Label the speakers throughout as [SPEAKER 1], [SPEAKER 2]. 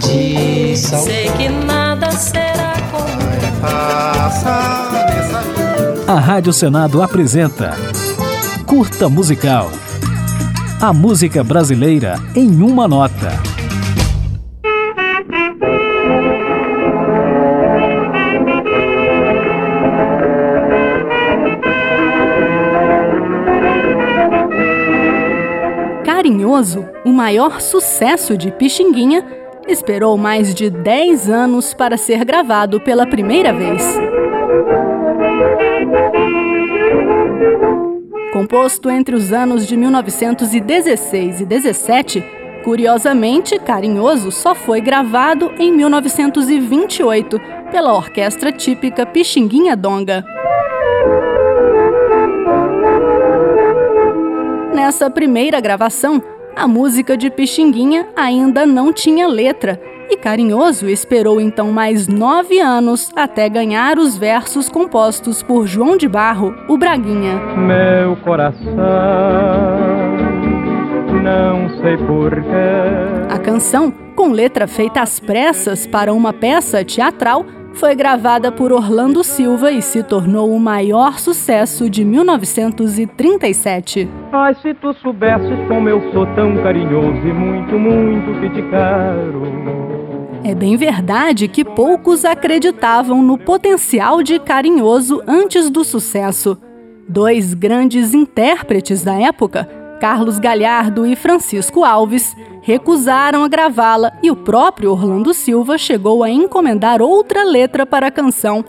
[SPEAKER 1] de sal.
[SPEAKER 2] Sei que nada será como
[SPEAKER 3] A Rádio Senado apresenta Curta Musical. A música brasileira em uma nota.
[SPEAKER 4] Carinhoso, o maior sucesso de Pixinguinha, esperou mais de 10 anos para ser gravado pela primeira vez. Composto entre os anos de 1916 e 17, curiosamente, Carinhoso só foi gravado em 1928 pela orquestra típica Pixinguinha Donga. Nessa primeira gravação, a música de Pixinguinha ainda não tinha letra e Carinhoso esperou então mais nove anos até ganhar os versos compostos por João de Barro, o Braguinha.
[SPEAKER 5] Meu coração, não sei porquê.
[SPEAKER 4] A canção, com letra feita às pressas para uma peça teatral, foi gravada por Orlando Silva e se tornou o maior sucesso de 1937.
[SPEAKER 5] Ai, se tu soubesses como eu sou tão carinhoso e muito, muito que te quero.
[SPEAKER 4] É bem verdade que poucos acreditavam no potencial de Carinhoso antes do sucesso. Dois grandes intérpretes da época, Carlos Galhardo e Francisco Alves, recusaram a gravá-la e o próprio Orlando Silva chegou a encomendar outra letra para a canção.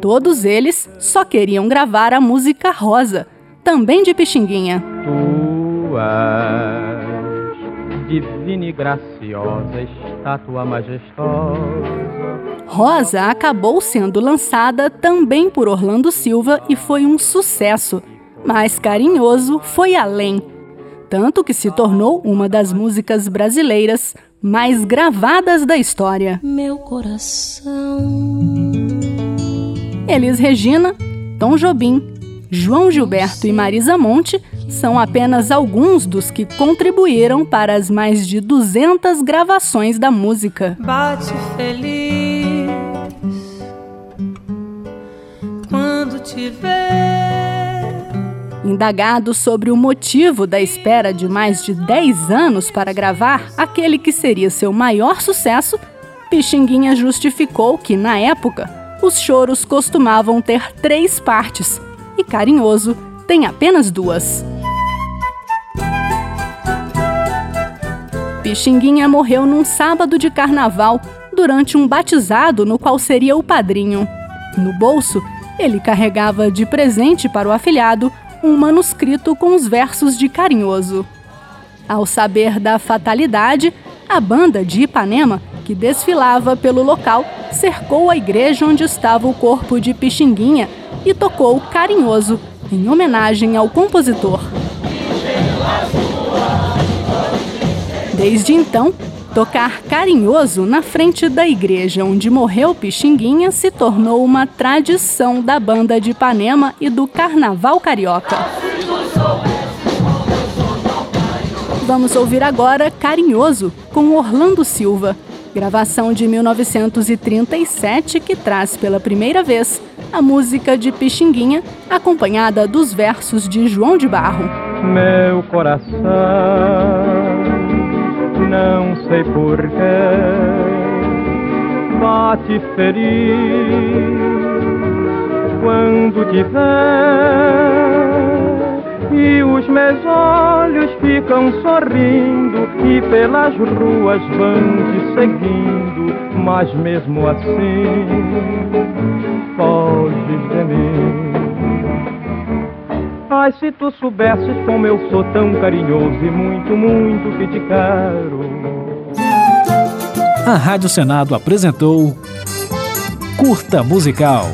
[SPEAKER 4] Todos eles só queriam gravar a música Rosa, também de Pixinguinha.
[SPEAKER 5] Tu és divina e graciosa, estátua majestosa.
[SPEAKER 4] Rosa acabou sendo lançada também por Orlando Silva e foi um sucesso. Mas Carinhoso foi além tanto que se tornou uma das músicas brasileiras mais gravadas da história.
[SPEAKER 2] Meu coração.
[SPEAKER 4] Elis Regina, Tom Jobim, João Gilberto e Marisa Monte são apenas alguns dos que contribuíram para as mais de 200 gravações da música.
[SPEAKER 2] Bate feliz quando te
[SPEAKER 4] Indagado sobre o motivo da espera de mais de 10 anos para gravar aquele que seria seu maior sucesso, Pixinguinha justificou que, na época, os choros costumavam ter três partes e Carinhoso tem apenas duas. Pixinguinha morreu num sábado de carnaval durante um batizado no qual seria o padrinho. No bolso, ele carregava de presente para o afilhado um manuscrito com os versos de Carinhoso. Ao saber da fatalidade, a banda de Ipanema, que desfilava pelo local, cercou a igreja onde estava o corpo de Pixinguinha e tocou Carinhoso, em homenagem ao compositor. Desde então, Tocar carinhoso na frente da igreja onde morreu Pixinguinha se tornou uma tradição da banda de Ipanema e do Carnaval Carioca. Vamos ouvir agora Carinhoso, com Orlando Silva, gravação de 1937 que traz pela primeira vez a música de Pixinguinha, acompanhada dos versos de João de Barro.
[SPEAKER 5] Meu coração não sei porquê, bate feliz quando te vê e os meus olhos ficam sorrindo e pelas ruas vão te seguindo, mas mesmo assim foges Ai, se tu soubesses como eu sou tão carinhoso e muito, muito que te quero.
[SPEAKER 3] A Rádio Senado apresentou Curta Musical.